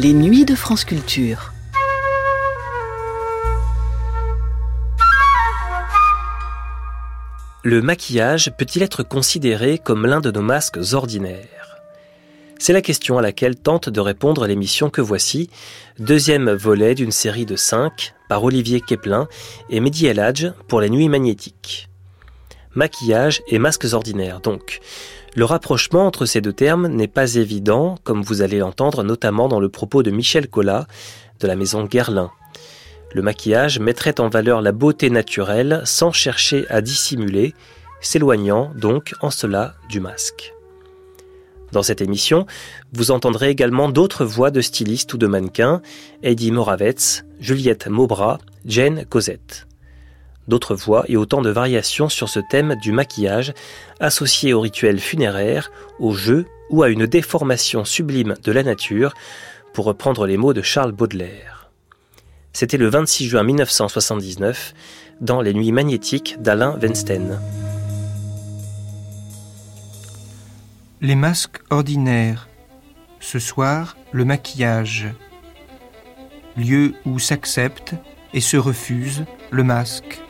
Les nuits de France Culture. Le maquillage peut-il être considéré comme l'un de nos masques ordinaires? C'est la question à laquelle tente de répondre l'émission que voici, deuxième volet d'une série de cinq par Olivier Keplin et Mehdi El pour les nuits magnétiques. Maquillage et masques ordinaires donc. Le rapprochement entre ces deux termes n'est pas évident, comme vous allez l'entendre notamment dans le propos de Michel Collat de la maison Guerlain. Le maquillage mettrait en valeur la beauté naturelle sans chercher à dissimuler, s'éloignant donc en cela du masque. Dans cette émission, vous entendrez également d'autres voix de stylistes ou de mannequins, Eddie Moravets, Juliette Maubras, Jane Cosette. D'autres voix et autant de variations sur ce thème du maquillage, associé au rituel funéraire, au jeu ou à une déformation sublime de la nature, pour reprendre les mots de Charles Baudelaire. C'était le 26 juin 1979 dans Les Nuits magnétiques d'Alain Weinstein. Les masques ordinaires. Ce soir, le maquillage. Lieu où s'accepte et se refuse le masque.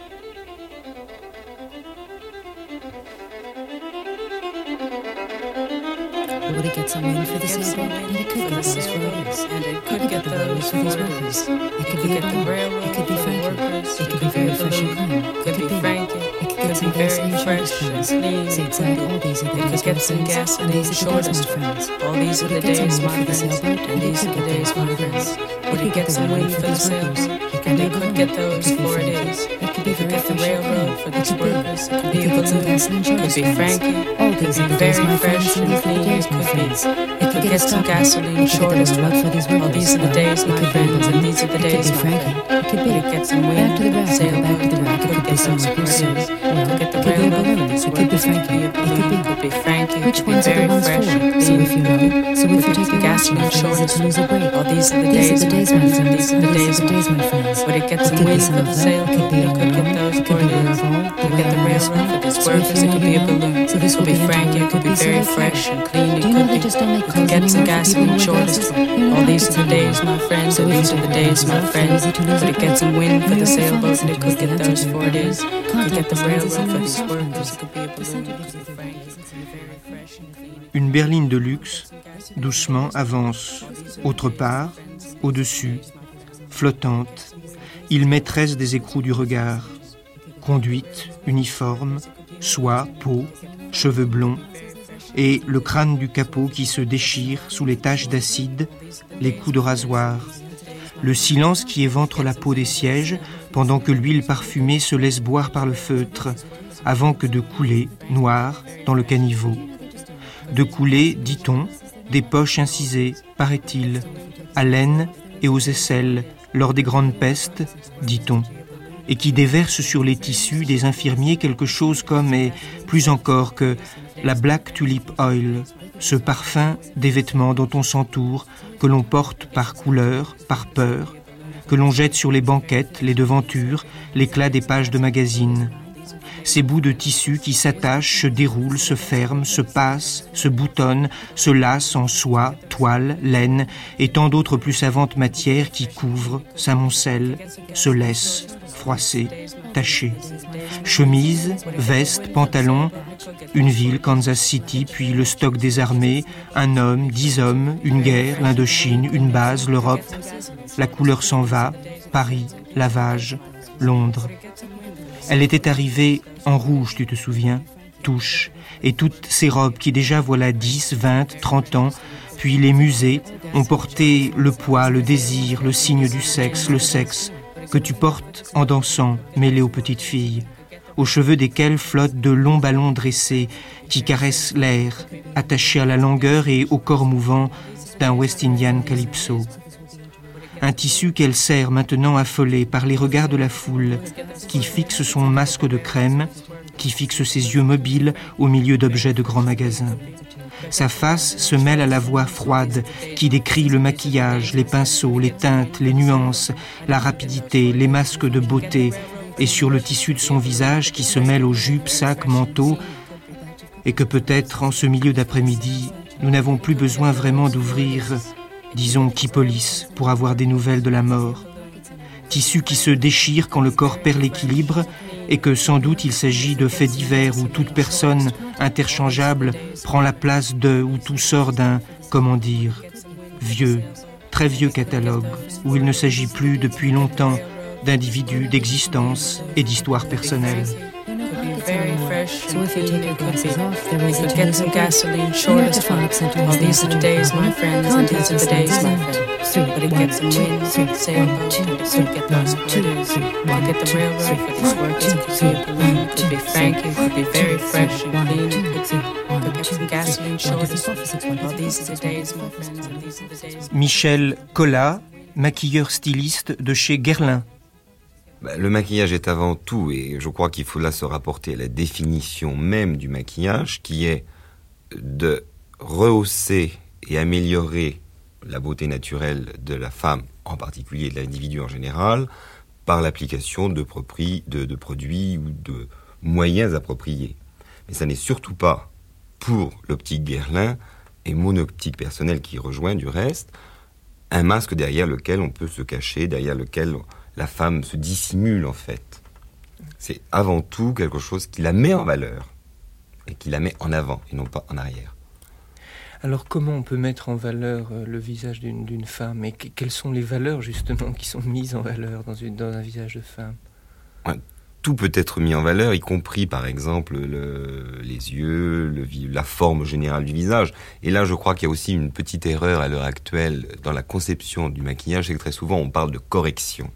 Would it get someone for the sailboat? And it could get those workers. And it could get the those for these workers. It could be a bomb. It could be Frankie. It could be very fresh and clean. It could be Frankie. It could get some gasoline shortest friends. Zigzag, all these are the days my friends. And these are the days my friends. All these are the days my friends. And these are the days my friends. Would it get some wind for the sailors? And they could get those for it is. It could be very fresh railroad for these workers. It could be. It could be Frankie. All these are the days my friends. And the days my friends. It could get some gasoline shortest run for these workers. These are the days my friends. And these are the days my friends. It could be to get some wind. To the rack. Sail back to the rack. It could get some workers. It could get the railroad. It could be Frankie. It could be. Could be Frankie. Which ones are the ones for? So if you know. So if you take a gasoline shortest lose a break. All these are the days. These are the days my friends. These are the days my friends. Would it get some wind for the sail? Could be. It could get those. Could be could get the railroad for. It could be a balloon. So this could be Frankie. It could be very fresh and clean. It could be. Just don't make clothes get some gasoline shortest. All these are the days, my friends. And these are the days, my friends. Would it get some wind for the sailboat? And it could get those four days. Could get the railroad for. It could be a balloon. It could be could. Une berline de luxe, doucement avance, autre part, au-dessus, flottante, il maîtresse des écrous du regard, conduite, uniforme, soie, peau, cheveux blonds, et le crâne du capot qui se déchire sous les taches d'acide, les coups de rasoir, le silence qui éventre la peau des sièges pendant que l'huile parfumée se laisse boire par le feutre, avant que de couler, noir, dans le caniveau. De couler, dit-on, des poches incisées, paraît-il, à l'aine et aux aisselles, lors des grandes pestes, dit-on, et qui déverse sur les tissus des infirmiers quelque chose comme, et plus encore que, la Black Tulip Oil, ce parfum des vêtements dont on s'entoure, que l'on porte par couleur, par peur, que l'on jette sur les banquettes, les devantures, l'éclat des pages de magazines. Ces bouts de tissu qui s'attachent, se déroulent, se ferment, se passent, se boutonnent, se lassent en soie, toile, laine et tant d'autres plus savantes matières qui couvrent, s'amoncellent, se laissent, froissées, tachées. Chemise, veste, pantalon, une ville, Kansas City, puis le stock des armées, un homme, dix hommes, une guerre, l'Indochine, une base, l'Europe. La couleur s'en va, Paris, lavage, Londres. Elle était arrivée en rouge, tu te souviens, touche, et toutes ces robes qui déjà voilà dix, vingt, trente ans, puis les musées ont porté le poids, le désir, le signe du sexe, le sexe, que tu portes en dansant, mêlé aux petites filles, aux cheveux desquelles flottent de longs ballons dressés qui caressent l'air, attachés à la longueur et au corps mouvant d'un West Indian calypso. Un tissu qu'elle serre maintenant affolée par les regards de la foule, qui fixe son masque de crème, qui fixe ses yeux mobiles au milieu d'objets de grands magasins. Sa face se mêle à la voix froide qui décrit le maquillage, les pinceaux, les teintes, les nuances, la rapidité, les masques de beauté, et sur le tissu de son visage qui se mêle aux jupes, sacs, manteaux, et que peut-être en ce milieu d'après-midi, nous n'avons plus besoin vraiment d'ouvrir disons Kipolis, pour avoir des nouvelles de la mort. Tissu qui se déchire quand le corps perd l'équilibre et que sans doute il s'agit de faits divers où toute personne interchangeable prend la place de ou tout sort d'un, comment dire, vieux, très vieux catalogue, où il ne s'agit plus depuis longtemps d'individus, d'existence et d'histoire personnelle. Fresh. So if you take your glasses off, there is a get some gasoline shortest fun. Well, these are the days, my friends, and these are the days, my friends. But it gets some wind, sailboat, and it get. I'll get the railroad for these works. It could be a balloon, could be Frankie, could be very fresh and clean. It could be, could get some gasoline shortest. Well, these are the days, my friends, and these are the days. Michel Collat, maquilleur styliste de chez Guerlain. Bah, le maquillage est avant tout, et je crois qu'il faut là se rapporter à la définition même du maquillage, qui est de rehausser et améliorer la beauté naturelle de la femme, en particulier de l'individu en général, par l'application de produits ou de moyens appropriés. Mais ça n'est surtout pas pour l'optique Guerlain et mon optique personnelle qui rejoint du reste, un masque derrière lequel on peut se cacher, derrière lequel la femme se dissimule en fait. C'est avant tout quelque chose qui la met en valeur et qui la met en avant et non pas en arrière. Alors comment on peut mettre en valeur euh, le visage d'une femme et quelles sont les valeurs justement qui sont mises en valeur dans, une, dans un visage de femme? Tout peut être mis en valeur, y compris par exemple les yeux, le, la forme générale du visage. Et là je crois qu'il y a aussi une petite erreur à l'heure actuelle dans la conception du maquillage, c'est que très souvent on parle de correction.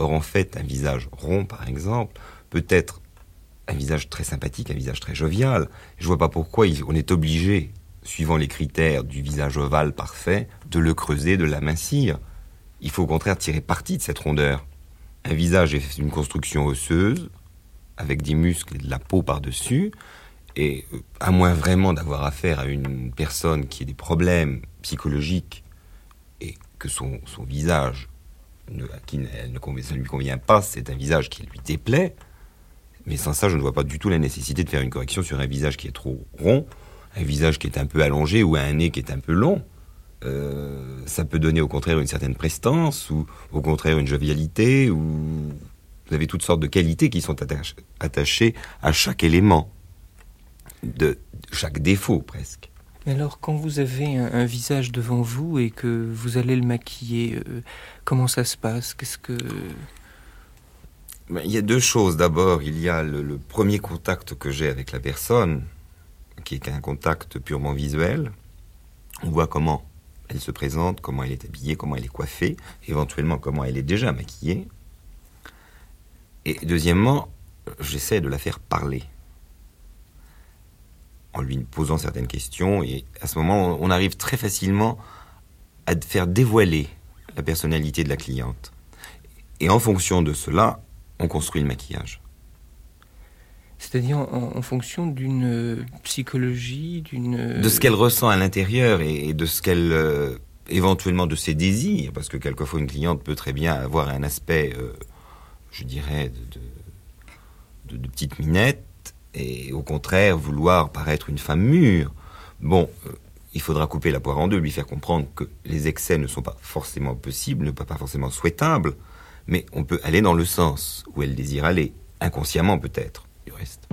Or, en fait, un visage rond, par exemple, peut être un visage très sympathique, un visage très jovial. Je vois pas pourquoi on est obligé, suivant les critères du visage ovale parfait, de le creuser, de l'amincir. Il faut au contraire tirer parti de cette rondeur. Un visage est une construction osseuse, avec des muscles et de la peau par-dessus, et euh, à moins vraiment d'avoir affaire à une personne qui a des problèmes psychologiques et que son visage ne, qui ne, lui convient pas, c'est un visage qui lui déplaît. Mais sans ça, je ne vois pas du tout la nécessité de faire une correction sur un visage qui est trop rond, un visage qui est un peu allongé ou un nez qui est un peu long. Euh, ça peut donner au contraire une certaine prestance ou au contraire une jovialité ou vous avez toutes sortes de qualités qui sont attachées à chaque élément, de chaque défaut presque. Alors, quand vous avez un, visage devant vous et que vous allez le maquiller, euh, comment ça se passe? Qu'est-ce que ben, Il y a deux choses. D'abord, il y a le, premier contact que j'ai avec la personne, qui est un contact purement visuel. On voit comment elle se présente, comment elle est habillée, comment elle est coiffée, éventuellement comment elle est déjà maquillée. Et deuxièmement, j'essaie de la faire parler en lui posant certaines questions. Et à ce moment, on arrive très facilement à faire dévoiler la personnalité de la cliente. Et en fonction de cela, on construit le maquillage. C'est-à-dire en, fonction d'une euh, psychologie, d'une... De ce qu'elle ressent à l'intérieur et, de ce qu'elle... Euh, éventuellement de ses désirs, parce que quelquefois une cliente peut très bien avoir un aspect, euh, je dirais, de, de petite minette, et au contraire vouloir paraître une femme mûre. Bon, euh, il faudra couper la poire en deux, lui faire comprendre que les excès ne sont pas forcément possibles, ne pas, forcément souhaitables, mais on peut aller dans le sens où elle désire aller, inconsciemment peut-être, du reste.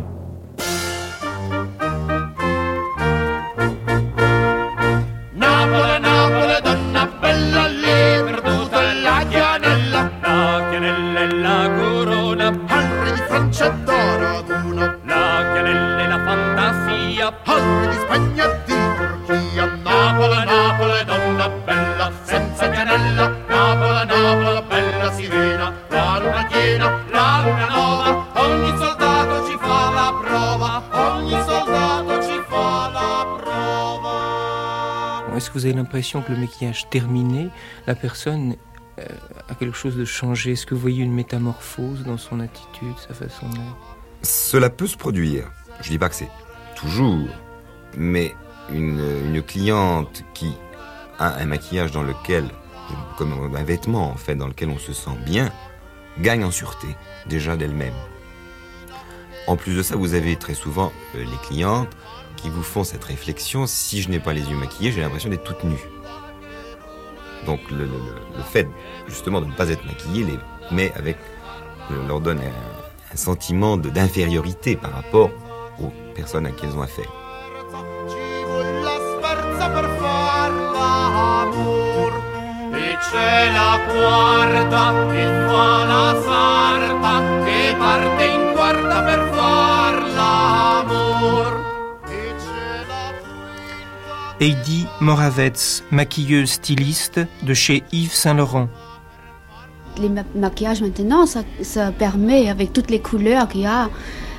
L'impression que le maquillage terminé, la personne euh, a quelque chose de changé Est-ce que vous voyez une métamorphose dans son attitude, sa façon d'être? Cela peut se produire. Je dis pas que c'est toujours, mais une, cliente qui a un maquillage dans lequel, comme un vêtement en fait, dans lequel on se sent bien, gagne en sûreté déjà d'elle-même. En plus de ça, vous avez très souvent euh, les clientes qui vous font cette réflexion, si je n'ai pas les yeux maquillés, j'ai l'impression d'être toute nue. Donc le, fait justement de ne pas être maquillé les met avec, leur donne un, un sentiment d'infériorité par rapport aux personnes à qui elles ont affaire. Heidi Moravets, maquilleuse styliste de chez Yves Saint Laurent. Les ma- maquillages maintenant, ça, ça permet, avec toutes les couleurs qu'il y a,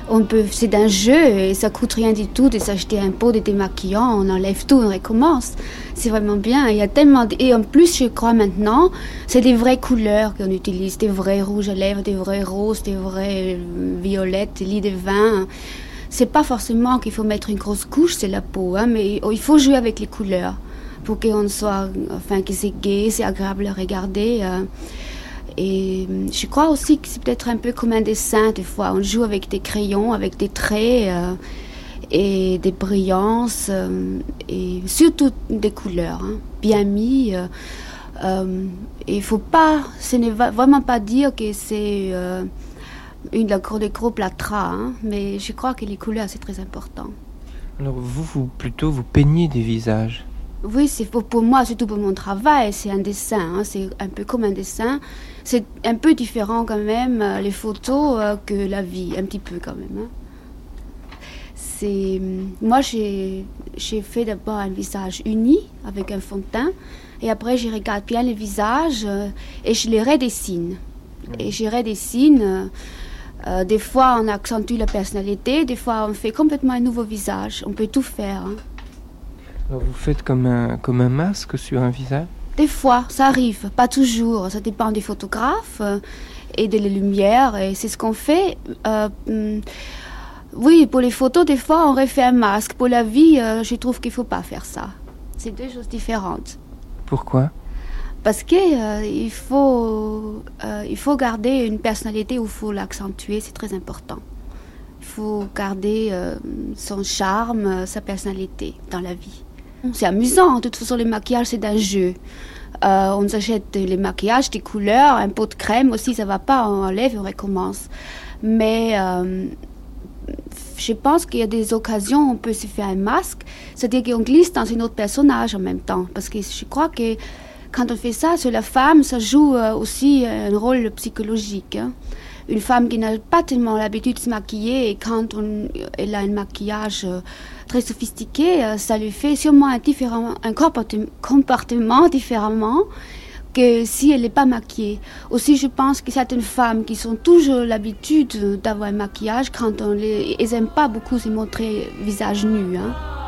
on peut, c'est un jeu et ça coûte rien du tout de s'acheter un pot de démaquillant, on enlève tout, on recommence. C'est vraiment bien. Il y a tellement et en plus, je crois maintenant, c'est des vraies couleurs qu'on utilise, des vrais rouges à lèvres, des vrais roses, des vrais euh, violettes, des lits de vin. C'est pas forcément qu'il faut mettre une grosse couche, c'est la peau, hein, mais il faut jouer avec les couleurs pour qu'on soit, enfin, que c'est gai, c'est agréable à regarder. euh. Et euh, je crois aussi que c'est peut-être un peu comme un dessin, des fois. On joue avec des crayons, avec des traits euh, et des brillances, et surtout des couleurs, hein, bien mis. il faut pas, ce n'est vraiment pas dire que c'est une de gros, des gros plâtras, hein, mais je crois que les couleurs, c'est très important. Alors vous, vous plutôt vous peignez des visages. Oui, c'est pour, pour moi, surtout pour mon travail, c'est un dessin. hein, c'est un peu comme un dessin. C'est un peu différent quand même, euh, les photos, euh, que la vie, un petit peu quand même. hein. C'est moi, j'ai fait d'abord un visage uni avec un fond de teint, et après, je regarde bien les visages euh, et je les redessine. Et je redessine. Euh, des fois, on accentue la personnalité, des fois, on fait complètement un nouveau visage. On peut tout faire. hein. Alors vous faites comme un, comme un masque sur un visage? Des fois, ça arrive, pas toujours. Ça dépend des photographes euh, et de la lumière. Et c'est ce qu'on fait. Euh, hum, oui, pour les photos, des fois, on refait un masque. Pour la vie, je trouve qu'il faut pas faire ça. C'est deux choses différentes. Pourquoi? Parce que euh, il faut, euh, il faut garder une personnalité où il faut l'accentuer. C'est très important. Il faut garder euh, son charme, sa personnalité dans la vie. C'est amusant. De toute façon, les maquillages, c'est un jeu. Euh, on s'achète les maquillages, des couleurs, un pot de crème aussi, ça va pas, on enlève et on recommence. Mais euh, je pense qu'il y a des occasions où on peut se faire un masque, c'est-à-dire qu'on glisse dans un autre personnage en même temps. Parce que je crois que quand on fait ça sur la femme, ça joue euh, aussi un rôle psychologique. hein. Une femme qui n'a pas tellement l'habitude de se maquiller et quand elle a un maquillage euh, très sophistiqué, euh, ça lui fait sûrement un, différent, comportement différemment que si elle n'est pas maquillée. Aussi, je pense que certaines femmes qui ont toujours l'habitude d'avoir un maquillage, quand elles n'aiment pas beaucoup se montrer visage nu. hein.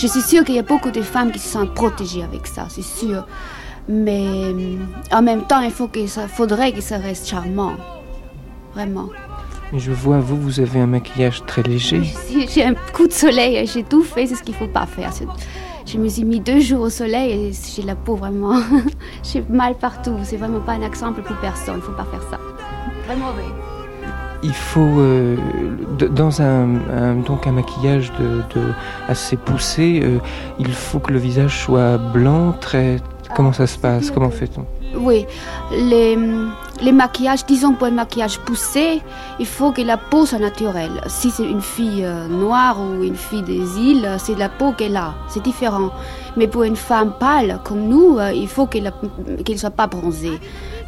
Je suis sûre qu'il y a beaucoup de femmes qui se sentent protégées avec ça, c'est sûr. Mais euh, en même temps, il faut que ça, faudrait que ça reste charmant. Vraiment. Je vois, vous, vous avez un maquillage très léger. J'ai un coup de soleil et j'ai tout fait, c'est ce qu'il faut pas faire. Je me suis mis deux jours au soleil et j'ai la peau vraiment. j'ai mal partout. C'est vraiment pas un exemple pour personne. Il faut pas faire ça. Très mauvais. Il faut, euh, dans un, un- donc un maquillage de, de- assez poussé, euh, il faut que le visage soit blanc, très... Comment ça se passe Comment fait-on? Oui, les, les maquillages, disons pour un maquillage poussé, il faut que la peau soit naturelle. Si c'est une fille euh, noire ou une fille des îles, c'est la peau qu'elle a, c'est différent. Mais pour une femme pâle comme nous, il faut qu'elle ne soit pas bronzée.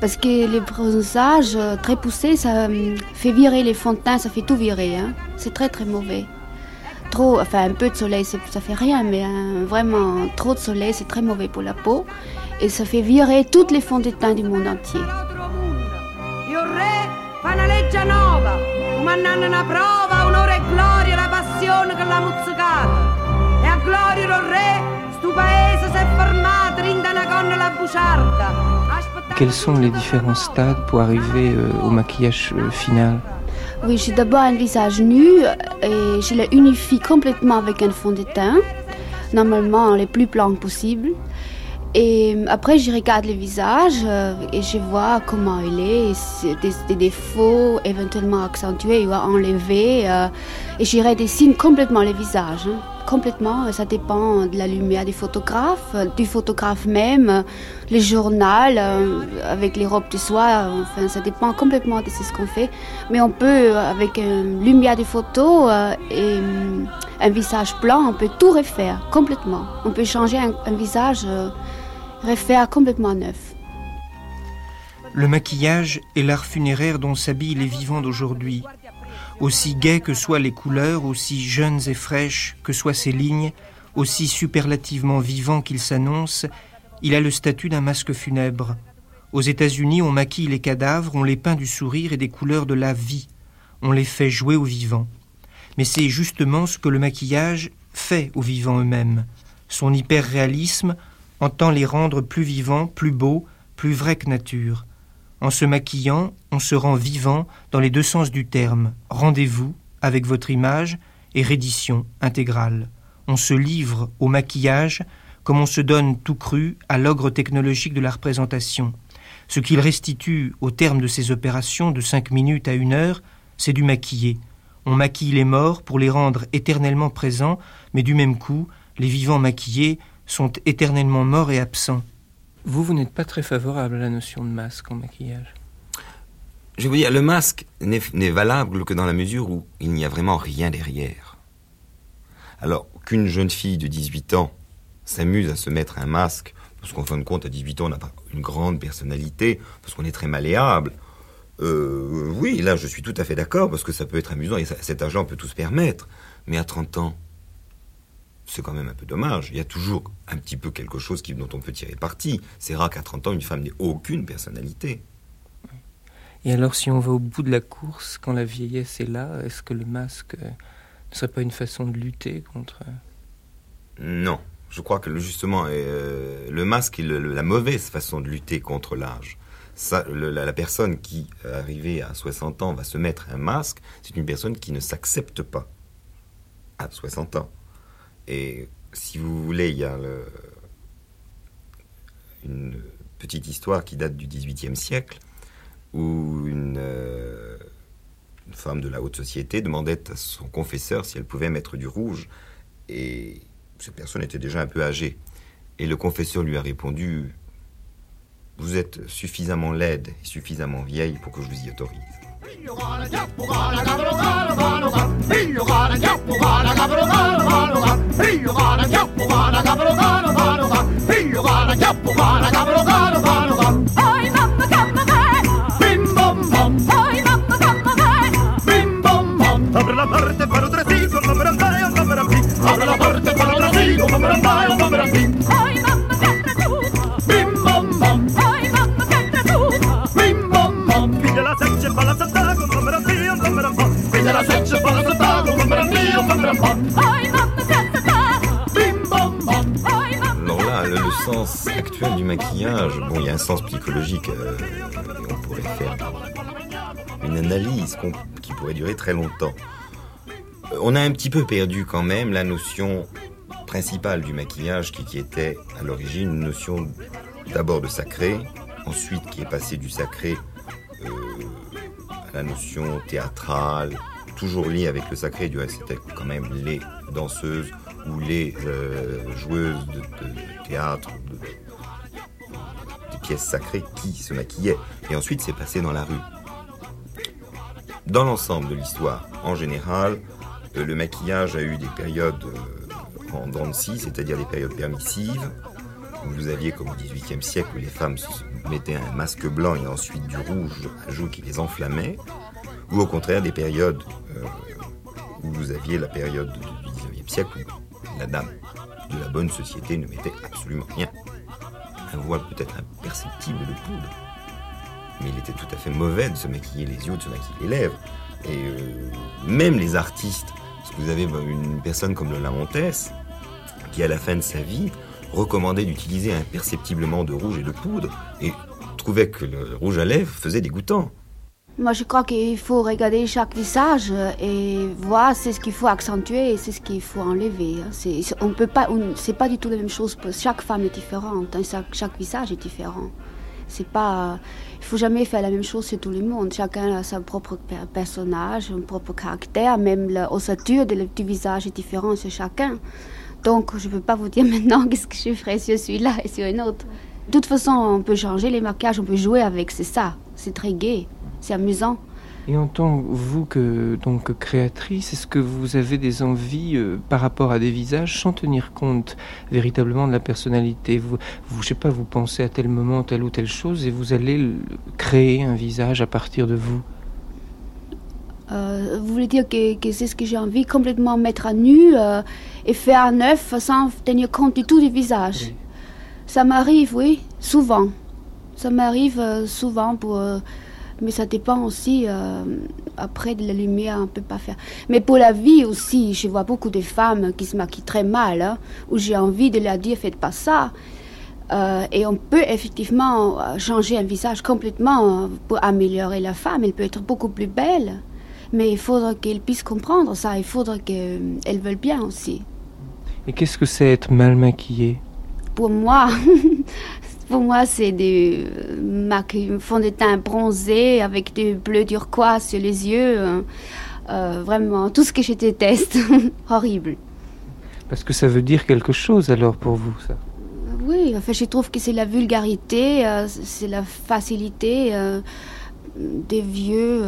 Parce que les bronzages euh, très poussés, ça euh, fait virer les fonds de teint, ça fait tout virer. hein. C'est très très mauvais. Trop, enfin un peu de soleil, ça fait rien, mais hein, vraiment trop de soleil, c'est très mauvais pour la peau. Et ça fait virer toutes les fonds de teint du monde entier. E gloria, muzzicata. E re, sto paese fermato, rinda una gonna la buciarda. Quels sont les différents stades pour arriver euh, au maquillage euh, final? Oui, j'ai d'abord un visage nu et je le unifie complètement avec un fond de teint, normalement le plus blanc possible. Et après, je regarde le visage euh, et je vois comment il est, des, des défauts éventuellement accentués ou enlevés. euh, et je redessine complètement le visage. Complètement, ça dépend de la lumière du photographe, euh, du photographe même, euh, le journal euh, avec les robes de soie. Ça dépend complètement de ce qu'on fait. Mais on peut, euh, avec une lumière de photo euh, et un visage blanc, on peut tout refaire complètement. On peut changer un, visage, euh, refaire complètement neuf. Le maquillage est l'art funéraire dont s'habillent les vivants d'aujourd'hui. Aussi gais que soient les couleurs, aussi jeunes et fraîches que soient ces lignes, aussi superlativement vivants qu'ils s'annoncent, il a le statut d'un masque funèbre. Aux États-Unis, on maquille les cadavres, on les peint du sourire et des couleurs de la vie. On les fait jouer aux vivants. Mais c'est justement ce que le maquillage fait aux vivants eux-mêmes. Son hyper-réalisme entend les rendre plus vivants, plus beaux, plus vrais que nature. En se maquillant, on se rend vivant dans les deux sens du terme. Rendez-vous avec votre image et reddition intégrale. On se livre au maquillage comme on se donne tout cru à l'ogre technologique de la représentation. Ce qu'il restitue au terme de ces opérations de cinq minutes à une heure, c'est du maquillé. On maquille les morts pour les rendre éternellement présents, mais du même coup, les vivants maquillés sont éternellement morts et absents. Vous, vous n'êtes pas très favorable à la notion de masque en maquillage. Je vous dire, le masque n'est valable que dans la mesure où il n'y a vraiment rien derrière. Alors qu'une jeune fille de 18 ans s'amuse à se mettre un masque, parce qu'en fin de compte, à 18 ans, on n'a pas une grande personnalité, parce qu'on est très malléable, euh, oui, là, je suis tout à fait d'accord, parce que ça peut être amusant, et cet âge-là, on peut tout se permettre. Mais à 30 ans, c'est quand même un peu dommage. Il y a toujours un petit peu quelque chose qui, dont on peut tirer parti. C'est rare qu'à 30 ans, une femme n'ait aucune personnalité. Et alors, si on va au bout de la course, quand la vieillesse est là, est-ce que le masque euh, ne serait pas une façon de lutter contre... euh, Non, je crois que justement, euh, le masque est le- la mauvaise façon de lutter contre l'âge. Ça, le- la, la personne qui, arrivée à 60 ans, va se mettre un masque, c'est une personne qui ne s'accepte pas à 60 ans. Et si vous voulez, il y a une petite histoire qui date du XVIIIe siècle, où euh, une femme de la haute société demandait à son confesseur si elle pouvait mettre du rouge. Et cette personne était déjà un peu âgée. Et le confesseur lui a répondu Vous êtes suffisamment laide et suffisamment vieille pour que je vous y autorise. Euh, on pourrait faire une analyse qui pourrait durer très longtemps. Euh, On a un petit peu perdu quand même la notion principale du maquillage qui, était à l'origine une notion d'abord de sacré, ensuite qui est passée du sacré euh, à la notion théâtrale, toujours liée avec le sacré, du reste c'était quand même les danseuses ou les joueuses de, théâtre, des pièces sacrées qui se maquillaient. Et ensuite c'est passé dans la rue. Dans l'ensemble de l'histoire, en général, euh, le maquillage a eu des périodes euh, en dents de scie, c'est-à-dire des périodes permissives, où vous aviez comme au XVIIIe siècle où les femmes mettaient un masque blanc et ensuite du rouge à joues qui les enflammait, ou au contraire des périodes euh, où vous aviez la période du XIXe siècle où la dame de la bonne société ne mettait absolument rien. Un voile peut-être imperceptible de poudre, mais il était tout à fait mauvais de se maquiller les yeux, de se maquiller les lèvres. Et euh, même les artistes, parce que vous avez une personne comme Lola Montès, qui à la fin de sa vie recommandait d'utiliser imperceptiblement de rouge et de poudre et trouvait que le rouge à lèvres faisait dégoûtant. Moi, je crois qu'il faut regarder chaque visage et voir c'est ce qu'il faut accentuer et c'est ce qu'il faut enlever. C'est, on peut pas, c'est pas du tout la même chose. Chaque femme est différente. hein. Chaque, visage est différent. C'est pas, il faut jamais faire la même chose sur tout le monde. Chacun a son propre per- personnage, son propre caractère. Même l'ossature du visage est différente sur chacun. Donc, je peux pas vous dire maintenant qu'est-ce que je ferai sur celui-là et sur une autre. De toute façon, on peut changer les maquillages, on peut jouer avec. C'est ça. C'est très gai. C'est amusant. Et en tant que vous que donc créatrice, est-ce que vous avez des envies euh, par rapport à des visages sans tenir compte véritablement de la personnalité? Vous, vous, je sais pas, vous pensez à tel moment telle ou telle chose et vous allez le- créer un visage à partir de vous? Euh, vous voulez dire que, que c'est ce que j'ai envie, complètement mettre à nu euh, et faire à neuf sans tenir compte du tout du visage? Oui. Ça m'arrive, oui, souvent. Ça m'arrive souvent, pour, mais ça dépend aussi. euh, après, de la lumière, on ne peut pas faire. Mais pour la vie aussi, je vois beaucoup de femmes qui se maquillent très mal, hein, où j'ai envie de leur dire faites pas ça. Euh, et on peut effectivement euh, changer un visage complètement pour améliorer la femme. Elle peut être beaucoup plus belle. Mais il faudra qu'elle puisse comprendre ça. Il faudra qu'elle veuille bien aussi. Et qu'est-ce que c'est être mal maquillé Pour moi, pour moi, c'est du euh, maquillage- fond de teint bronzé avec du bleu turquoise sur les yeux. euh, euh, vraiment, tout ce que je déteste. Horrible. Parce que ça veut dire quelque chose alors pour vous ça? Oui, enfin, je trouve que c'est la vulgarité, euh, c'est la facilité euh, des vieux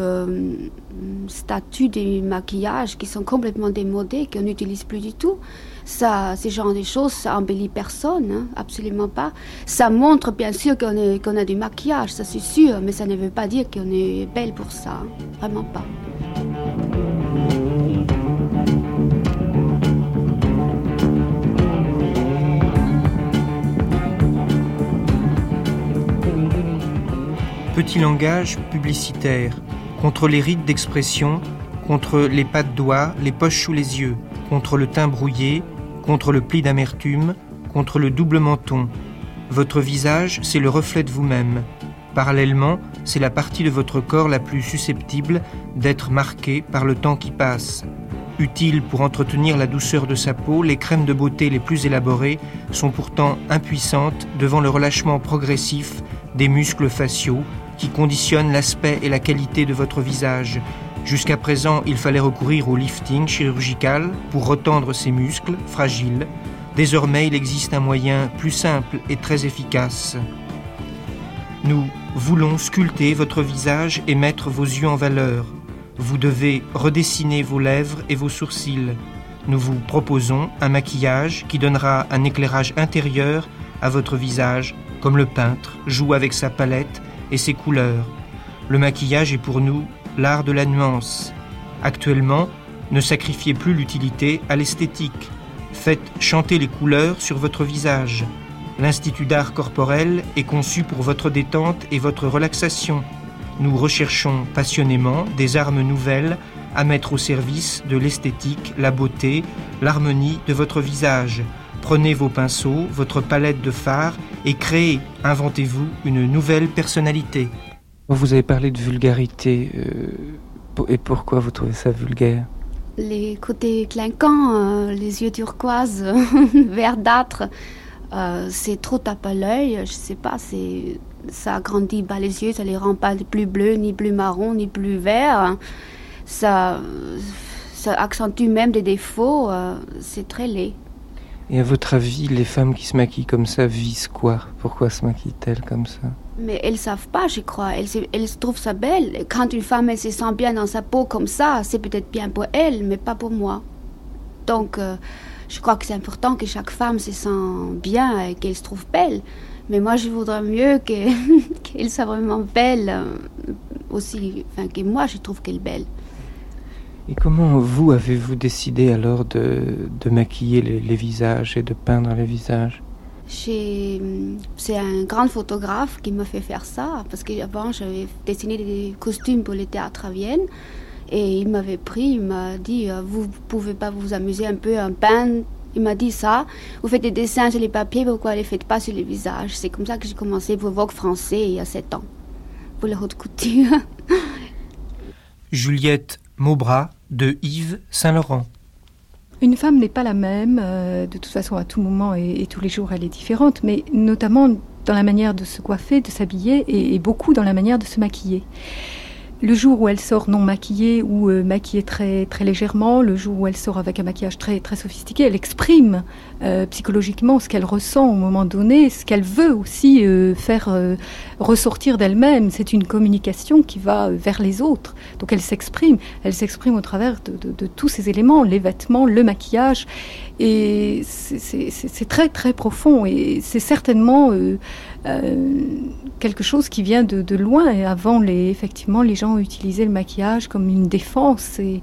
statuts du maquillage qui sont complètement démodés, qu'on n'utilise plus du tout. Ça, ce genre de choses, ça embellit personne, hein, absolument pas. Ça montre bien sûr qu'on a du maquillage, ça c'est sûr, mais ça ne veut pas dire qu'on est belle pour ça, hein, vraiment pas. Petit langage publicitaire, contre les rides d'expression, contre les pas de doigts, les poches sous les yeux, contre le teint brouillé, contre le pli d'amertume, contre le double menton. Votre visage, c'est le reflet de vous-même. Parallèlement, c'est la partie de votre corps la plus susceptible d'être marquée par le temps qui passe. Utile pour entretenir la douceur de sa peau, les crèmes de beauté les plus élaborées sont pourtant impuissantes devant le relâchement progressif des muscles faciaux qui conditionnent l'aspect et la qualité de votre visage. Jusqu'à présent, il fallait recourir au lifting chirurgical pour retendre ces muscles fragiles. Désormais, il existe un moyen plus simple et très efficace. Nous voulons sculpter votre visage et mettre vos yeux en valeur. Vous devez redessiner vos lèvres et vos sourcils. Nous vous proposons un maquillage qui donnera un éclairage intérieur à votre visage, comme le peintre joue avec sa palette et ses couleurs. Le maquillage est pour nous l'art de la nuance. Actuellement, ne sacrifiez plus l'utilité à l'esthétique. Faites chanter les couleurs sur votre visage. L'Institut d'art corporel est conçu pour votre détente et votre relaxation. Nous recherchons passionnément des armes nouvelles à mettre au service de l'esthétique, la beauté, l'harmonie de votre visage. Prenez vos pinceaux, votre palette de fards et créez, inventez-vous une nouvelle personnalité. Vous avez parlé de vulgarité. euh, et pourquoi vous trouvez ça vulgaire Les côtés clinquants, euh, les yeux turquoises, verdâtres, euh, c'est trop tape à l'œil. Je sais pas, c'est ça agrandit pas les yeux, ça les rend pas plus bleus, ni plus marron, ni plus vert. Ça, ça accentue même des défauts. c'est très laid. Et à votre avis, les femmes qui se maquillent comme ça visent quoi? Pourquoi se maquillent-elles comme ça? Mais elles savent pas, je crois. Elles, elles trouvent ça belle. Quand une femme elle se sent bien dans sa peau comme ça, c'est peut-être bien pour elle, mais pas pour moi. Donc, euh, je crois que c'est important que chaque femme se sent bien et qu'elle se trouve belle. Mais moi, je voudrais mieux que- qu'elle soit vraiment belle euh, aussi, enfin que moi, je trouve qu'elle est belle. Et comment vous avez-vous décidé alors de, maquiller les, visages et de peindre les visages? C'est un grand photographe qui m'a fait faire ça, parce qu'avant j'avais dessiné des costumes pour les théâtres à Vienne, et il m'avait pris, il m'a dit, euh, vous pouvez pas vous amuser un peu à peindre Il m'a dit ça, vous faites des dessins sur les papiers, pourquoi ne les faites pas sur les visages? C'est comme ça que j'ai commencé pour Vogue français il y a 7 ans, pour les haute couture. Juliette Maubras de Yves Saint-Laurent. Une femme n'est pas la même, euh, de toute façon à tout moment et, tous les jours elle est différente, mais notamment dans la manière de se coiffer, de s'habiller et beaucoup dans la manière de se maquiller. Le jour où elle sort non maquillée ou euh, maquillée très, très légèrement, le jour où elle sort avec un maquillage très, très sophistiqué, elle exprime euh, psychologiquement ce qu'elle ressent au moment donné, ce qu'elle veut aussi euh, faire ressortir d'elle-même. C'est une communication qui va vers les autres. Donc elle s'exprime. Elle s'exprime au travers de, de- tous ces éléments, les vêtements, le maquillage. Et c'est- très très profond et c'est certainement quelque chose qui vient de, de loin. Et avant, les, effectivement, les gens utilisaient le maquillage comme une défense, et,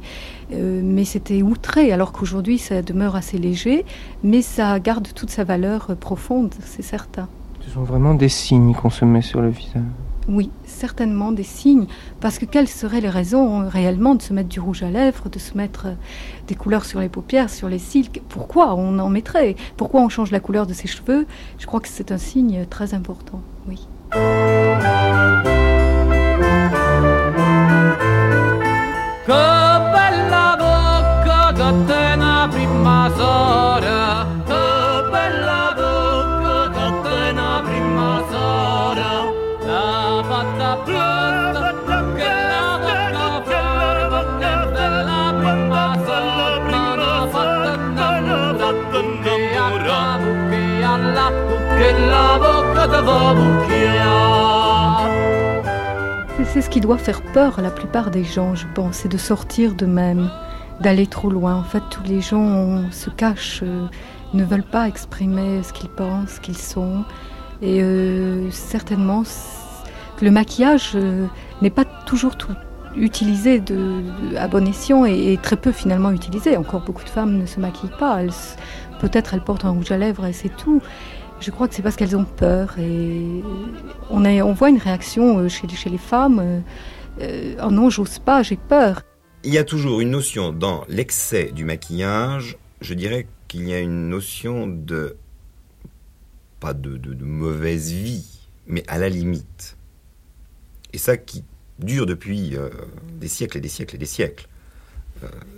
euh, mais c'était outré, alors qu'aujourd'hui, ça demeure assez léger, mais ça garde toute sa valeur euh, profonde, c'est certain. Ce sont vraiment des signes qu'on se met sur le visage. Oui, certainement des signes, parce que quelles seraient les raisons euh, réellement de se mettre du rouge à lèvres, de se mettre euh, des couleurs sur les paupières, sur les cils? Pourquoi on en mettrait? Pourquoi on change la couleur de ses cheveux? Je crois que c'est un signe très important, oui. C'est- ce qui doit faire peur à la plupart des gens, je pense, c'est de sortir d'eux-mêmes, d'aller trop loin. En fait, tous les gens se cachent, euh, ne veulent pas exprimer ce qu'ils pensent, ce qu'ils sont. Et euh, certainement, le maquillage euh, n'est pas toujours tout utilisé de, de- à bon escient et, et très peu finalement utilisé. Encore beaucoup de femmes ne se maquillent pas. Peut-être elles portent un rouge à lèvres et c'est tout. Je crois que c'est parce qu'elles ont peur et on, a- on voit une réaction euh, chez, les femmes. euh, euh, oh non, j'ose pas, j'ai peur. Il y a toujours une notion dans l'excès du maquillage, je dirais qu'il y a une notion de pas de, mauvaise vie, mais à la limite. Et ça qui dure depuis euh, des siècles et des siècles et des siècles.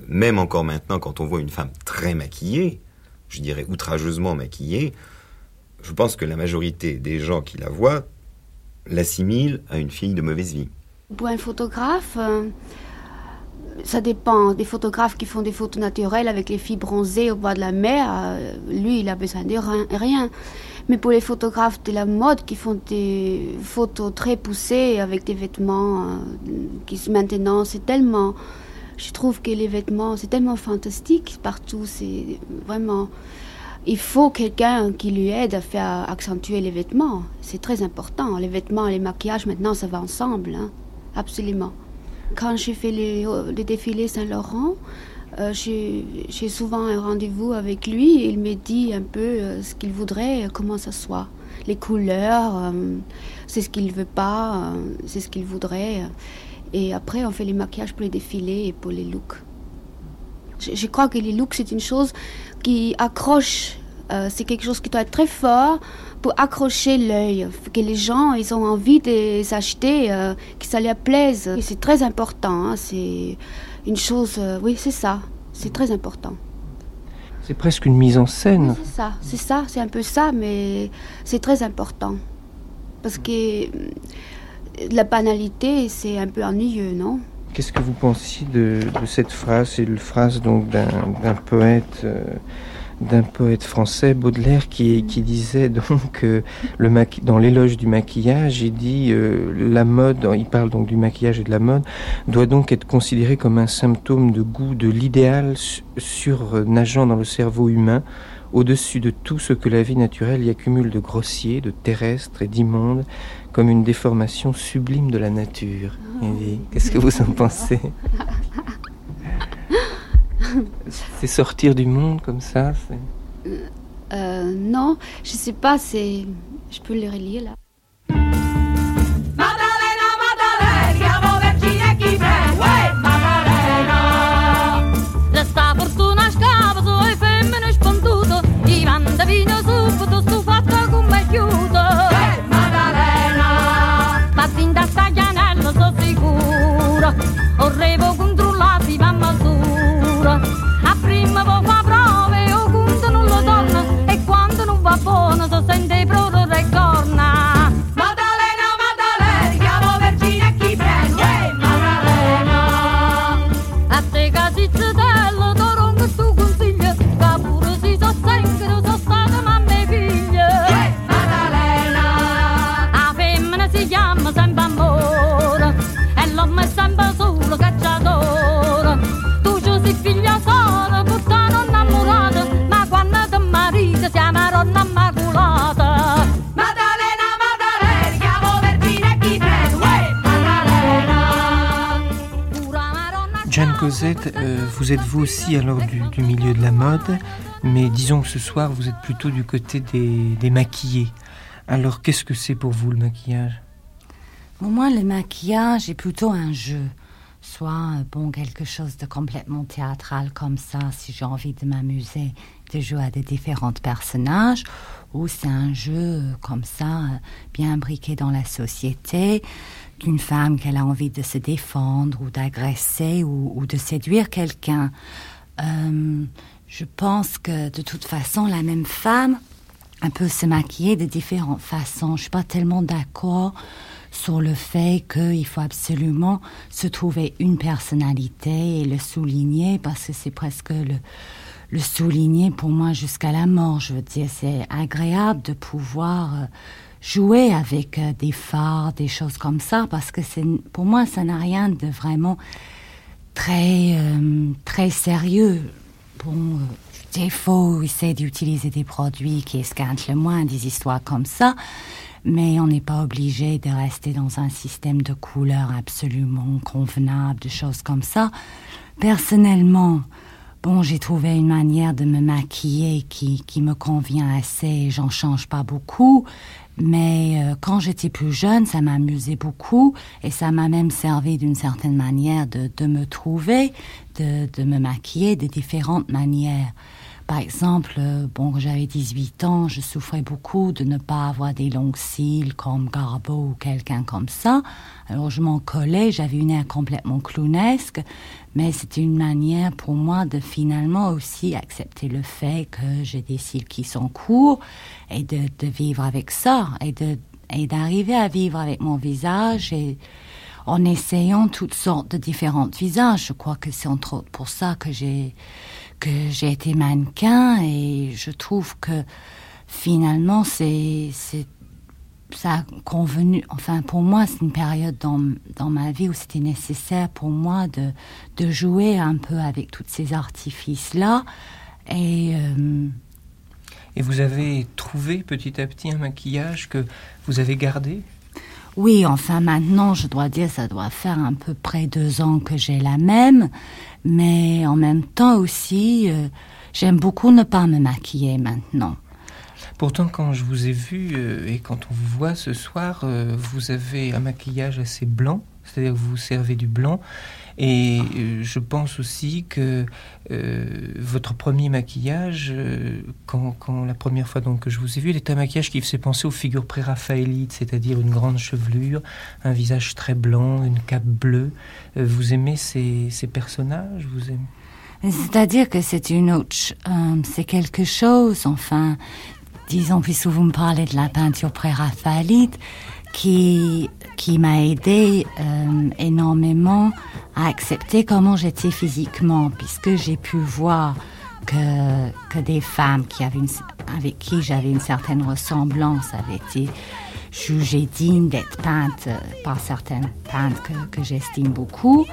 Même encore maintenant, quand on voit une femme très maquillée, je dirais outrageusement maquillée, je pense que la majorité des gens qui la voient l'assimilent à une fille de mauvaise vie. Pour un photographe, euh, ça dépend. Des photographes qui font des photos naturelles avec les filles bronzées au bord de la mer, euh, lui, il a besoin de rien-. Mais pour les photographes de la mode qui font des photos très poussées avec des vêtements euh, qui maintenant, c'est tellement. Je trouve que les vêtements, c'est tellement fantastique partout. C'est vraiment. Il faut quelqu'un qui lui aide à faire accentuer les vêtements. C'est très important. Les vêtements les maquillages, maintenant, ça va ensemble. hein. Absolument. Quand j'ai fait les, les défilés Saint-Laurent, euh, j'ai souvent un rendez-vous avec lui il me dit un peu euh, ce qu'il voudrait, euh, comment ça soit. Les couleurs, euh, c'est ce qu'il veut pas, euh, c'est ce qu'il voudrait. Et après, on fait les maquillages pour les défilés et pour les looks. Je, je crois que les looks, c'est une chose qui accroche. euh, c'est quelque chose qui doit être très fort pour accrocher l'œil, que les gens ils ont envie de les acheter, euh, que ça leur plaise. Et c'est très important. hein, c'est une chose, euh, oui, c'est ça. C'est très important. C'est presque une mise en scène. C'est ça, c'est ça, c'est un peu ça, mais c'est très important. Parce que euh, la banalité, c'est un peu ennuyeux, non? Qu'est-ce que vous pensiez de, cette phrase? C'est une phrase donc d'un poète, euh, d'un poète français, Baudelaire, qui, disait donc euh, dans l'éloge du maquillage, il dit euh, la mode, il parle donc du maquillage et de la mode, doit donc être considéré comme un symptôme de goût de l'idéal su- surnageant dans le cerveau humain, au-dessus de tout ce que la vie naturelle y accumule de grossier, de terrestre et d'immonde, comme une déformation sublime de la nature. Il dit. Qu'est-ce que vous en pensez? C'est sortir du monde comme ça c'est- Euh, Non, je sais pas, c'est. Je peux le relire là. Vous êtes vous aussi alors du, milieu de la mode, mais disons que ce soir vous êtes plutôt du côté des, des maquillés. Alors qu'est-ce que c'est pour vous le maquillage? Pour moi, le maquillage est plutôt un jeu. Soit, euh, bon, quelque chose de complètement théâtral comme ça, si j'ai envie de m'amuser, de jouer à des différents personnages, ou c'est un jeu euh, comme ça, euh, bien imbriqué dans la société, d'une femme qu'elle a envie de se défendre, ou d'agresser, ou, de séduire quelqu'un. Euh, je pense que de toute façon, la même femme, peut se maquiller de différentes façons. Je suis pas tellement d'accord sur le fait qu'il faut absolument se trouver une personnalité et le souligner parce que c'est presque le, le souligner pour moi jusqu'à la mort. Je veux dire, c'est agréable de pouvoir euh, jouer avec euh, des phares, des choses comme ça parce que pour moi, ça n'a rien de vraiment très, euh, très sérieux. Bon, euh, il faut essayer d'utiliser des produits qui esquintent le moins des histoires comme ça, mais on n'est pas obligé de rester dans un système de couleurs absolument convenable, de choses comme ça. Personnellement, bon, j'ai trouvé une manière de me maquiller qui, qui me convient assez, j'en change pas beaucoup, mais euh, quand j'étais plus jeune, ça m'amusait beaucoup et ça m'a même servi d'une certaine manière de, de me trouver, de, de me maquiller de différentes manières. Par exemple, euh, bon, j'avais 18 ans, je souffrais beaucoup de ne pas avoir des longs cils comme Garbo ou quelqu'un comme ça. Alors je m'en collais, j'avais une air complètement clownesque, mais c'était une manière pour moi de finalement aussi accepter le fait que j'ai des cils qui sont courts et de, vivre avec ça et de d'arriver à vivre avec mon visage et en essayant toutes sortes de différents visages. Je crois que c'est entre autres pour ça que j'ai que j'ai été mannequin et je trouve que finalement c'est c'est ça a convenu enfin pour moi c'est une période dans, dans ma vie où c'était nécessaire pour moi de, de jouer un peu avec tous ces artifices là et euh, Et vous avez trouvé petit à petit un maquillage que vous avez gardé? Oui, enfin maintenant, je dois dire, ça doit faire à peu près deux ans que j'ai la même, mais en même temps aussi, euh, j'aime beaucoup ne pas me maquiller maintenant. Pourtant, quand je vous ai vu euh, et quand on vous voit ce soir, euh, vous avez un maquillage assez blanc, c'est-à-dire que vous servez du blanc. Et euh, je pense aussi que votre premier maquillage, quand, la première fois donc que je vous ai vu, il est un maquillage qui faisait penser aux figures pré-raphaélites, c'est-à-dire une grande chevelure, un visage très blanc, une cape bleue. Vous aimez ces, personnages Vous aimez? C'est-à-dire que c'est une autre, c'est quelque chose, enfin, disons, puisque vous me parlez de la peinture pré-raphaélite, qui, qui m'a aidé euh, énormément à accepter comment j'étais physiquement, puisque j'ai pu voir que, que des femmes qui avaient une, avec qui j'avais une certaine ressemblance avaient été jugées dignes d'être peintes euh, par certaines peintres que, que j'estime beaucoup.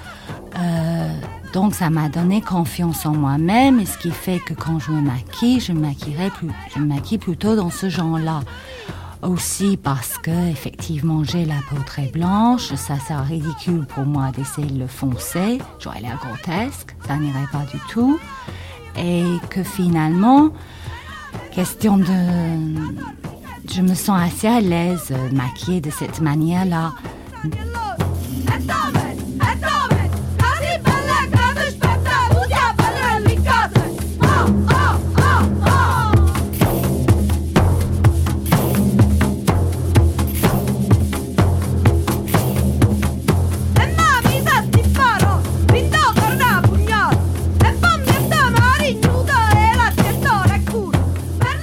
Euh, donc ça m'a donné confiance en moi-même et ce qui fait que quand je me maquille, je me maquillerai plus, je me maquille plutôt dans ce genre-là. Aussi parce que effectivement j'ai la peau très blanche, ça sert ridicule pour moi d'essayer de le foncer, j'aurais l'air grotesque, ça n'irait pas du tout, et que finalement, question de, je me sens assez à l'aise euh, maquillée de cette manière-là.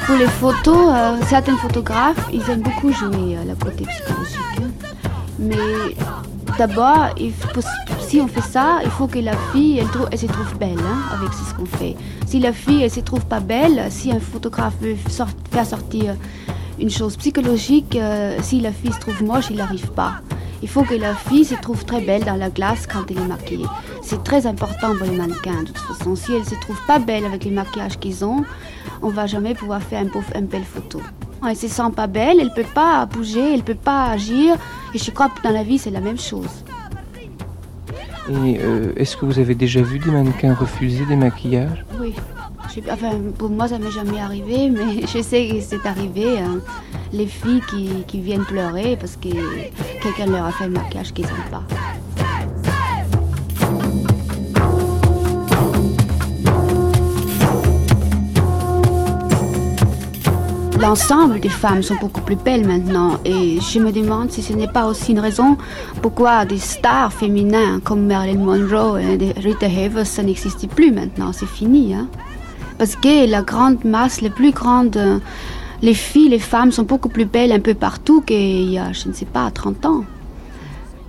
Pour les photos, euh, certains photographes, ils aiment beaucoup jouer euh, le côté psychologique. hein. Mais d'abord, si on fait ça, il faut que la fille, elle, se trouve belle hein, avec ce qu'on fait. Si la fille, elle se trouve pas belle, si un photographe veut faire sortir une chose psychologique, euh, si la fille se trouve moche, il n'arrive pas. Il faut que la fille se trouve très belle dans la glace quand elle est maquillée. C'est très important pour les mannequins, de toute façon. Si elle se trouve pas belle avec les maquillages qu'ils ont, on va jamais pouvoir faire une belle photo. Elle se sent pas belle, elle peut pas bouger, elle peut pas agir. Et je crois que dans la vie, c'est la même chose. Et euh, est-ce que vous avez déjà vu des mannequins refuser des maquillages? Oui. Pour moi, ça m'est jamais arrivé, mais je sais que c'est arrivé. hein. Les filles qui, viennent pleurer parce que quelqu'un leur a fait un maquillage qu'ils n'aiment pas. L'ensemble des femmes sont beaucoup plus belles maintenant et je me demande si ce n'est pas aussi une raison pourquoi des stars féminins comme Marilyn Monroe et Rita Hayworth, ça n'existe plus maintenant, c'est fini. Hein? Parce que la grande masse, les plus grandes, les filles, les femmes sont beaucoup plus belles un peu partout qu'il y a, je ne sais pas, 30 ans.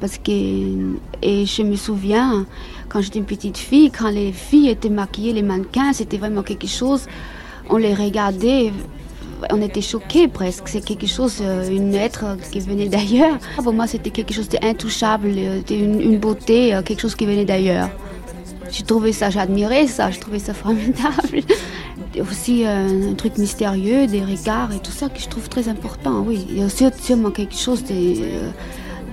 Parce que, et je me souviens, quand j'étais une petite fille, quand les filles étaient maquillées, les mannequins, c'était vraiment quelque chose, on les regardait, on était choqués presque. C'est quelque chose, euh, une être qui venait d'ailleurs. Pour moi, c'était quelque chose d'intouchable, euh, une, une beauté, euh, quelque chose qui venait d'ailleurs. J'ai trouvé ça, j'admirais ça, je trouvais ça formidable. Aussi euh, un truc mystérieux, des regards et tout ça que je trouve très important, oui. Il y a aussi sûrement quelque chose de, euh,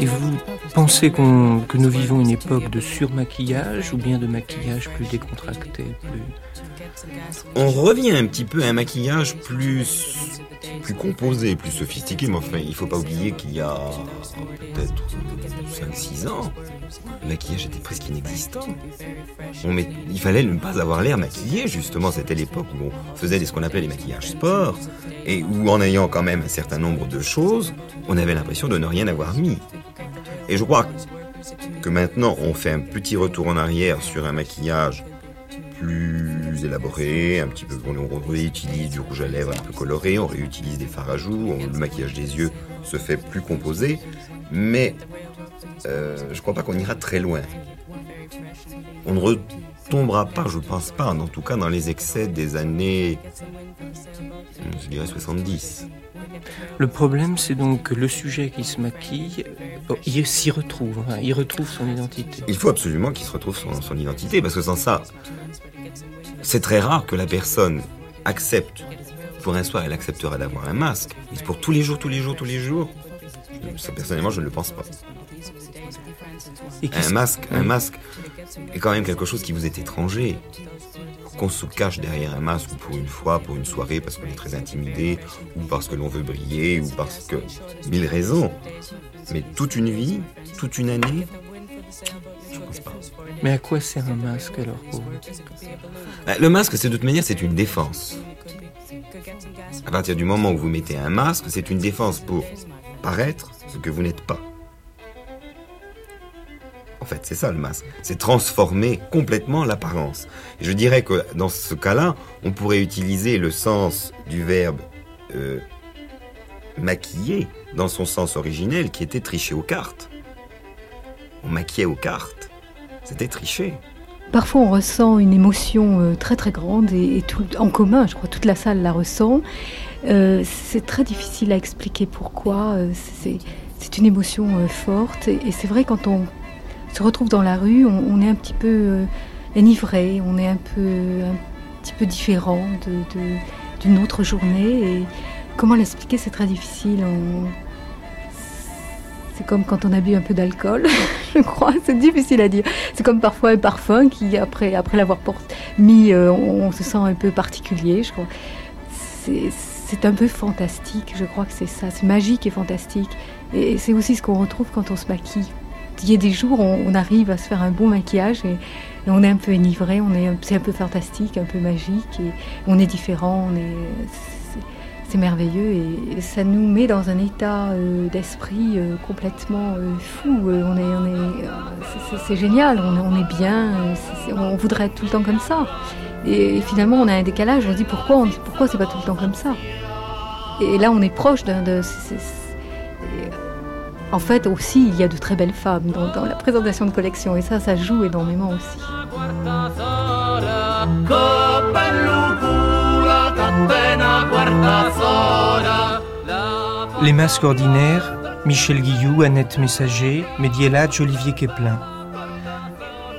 Et vous pensez que nous vivons une époque de surmaquillage ou bien de maquillage plus décontracté plus... On revient un petit peu à un maquillage plus, plus composé, plus sophistiqué, mais enfin, il faut pas oublier qu'il y a peut-être 5-6 ans, le maquillage était presque inexistant. Il fallait ne pas avoir l'air maquillé, justement, c'était l'époque où on faisait ce qu'on appelait les maquillages sport, et où en ayant quand même un certain nombre de choses, on avait l'impression de ne rien avoir mis. Et je crois que maintenant, on fait un petit retour en arrière sur un maquillage plus élaboré, un petit peu, on, réutilise du rouge à lèvres un peu coloré, on réutilise des fards à joues, on- le maquillage des yeux se fait plus composé, mais euh, je crois pas qu'on ira très loin. On ne retombera pas, je pense pas, en tout cas dans les excès des années, je dirais 70. Le problème, c'est donc que le sujet qui se maquille, oh, il s'y retrouve, hein, il retrouve son identité. Il faut absolument qu'il se retrouve son, son identité, parce que sans ça, c'est très rare que la personne accepte. Pour un soir, elle acceptera d'avoir un masque. Mais pour tous les jours, tous les jours, tous les jours, ça, personnellement, je ne le pense pas. Un masque, un masque est quand même quelque chose qui vous est étranger. Qu'on se cache derrière un masque ou pour une fois, pour une soirée, parce qu'on est très intimidé, ou parce que l'on veut briller, ou parce que mille raisons. Mais toute une vie, toute une année, Mais à quoi sert un masque alors pour vous Bah, Le masque, c'est de toute manière, c'est une défense. À partir du moment où vous mettez un masque, c'est une défense pour paraître ce que vous n'êtes pas. En fait, c'est ça le masque. C'est transformer complètement l'apparence. Je dirais que dans ce cas-là, on pourrait utiliser le sens du verbe euh, maquiller dans son sens originel qui était tricher aux cartes. On maquillait aux cartes. C'était tricher. Parfois, on ressent une émotion euh, très très grande et, tout, en commun, je crois, toute la salle la ressent. Euh, c'est très difficile à expliquer pourquoi. euh, c'est, c'est une émotion forte et, c'est vrai quand on se retrouve dans la rue, on, est un petit peu enivré, on est un peu un petit peu différent de, d'une autre journée. Et comment l'expliquer, c'est très difficile. C'est comme quand on a bu un peu d'alcool, je crois. C'est difficile à dire. C'est comme parfois un parfum qui, après, l'avoir mis, euh, on, se sent un peu particulier, je crois. C'est, un peu fantastique, je crois que c'est ça. C'est magique et fantastique. Et c'est aussi ce qu'on retrouve quand on se maquille. Il y a des jours, on, on arrive à se faire un bon maquillage et, on est un peu un- c'est un peu fantastique, un peu magique et on est différent. C'est, merveilleux et ça nous met dans un état euh, d'esprit euh, complètement euh, fou. on est, on est, c'est génial, on, on, est bien, on voudrait être tout le temps comme ça. Et, finalement, on a un décalage. On se dit pourquoi, pourquoi c'est pas tout le temps comme ça? Et là, on est proche d'un. De, en fait, aussi, il y a de très belles femmes dans, dans la présentation de collection, et ça, ça joue énormément aussi. Les masques ordinaires, Michel Guillou, Annette Messager, Médiélage, Olivier Keplin.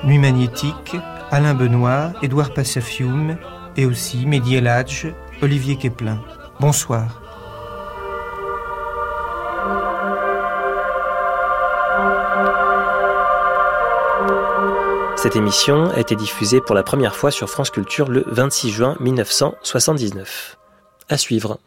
Nuit magnétique, Alain Benoît, Édouard Passafium et aussi Médiélage, Olivier Keplin. Bonsoir. Cette émission a été diffusée pour la première fois sur France Culture le 26 juin 1979. À suivre.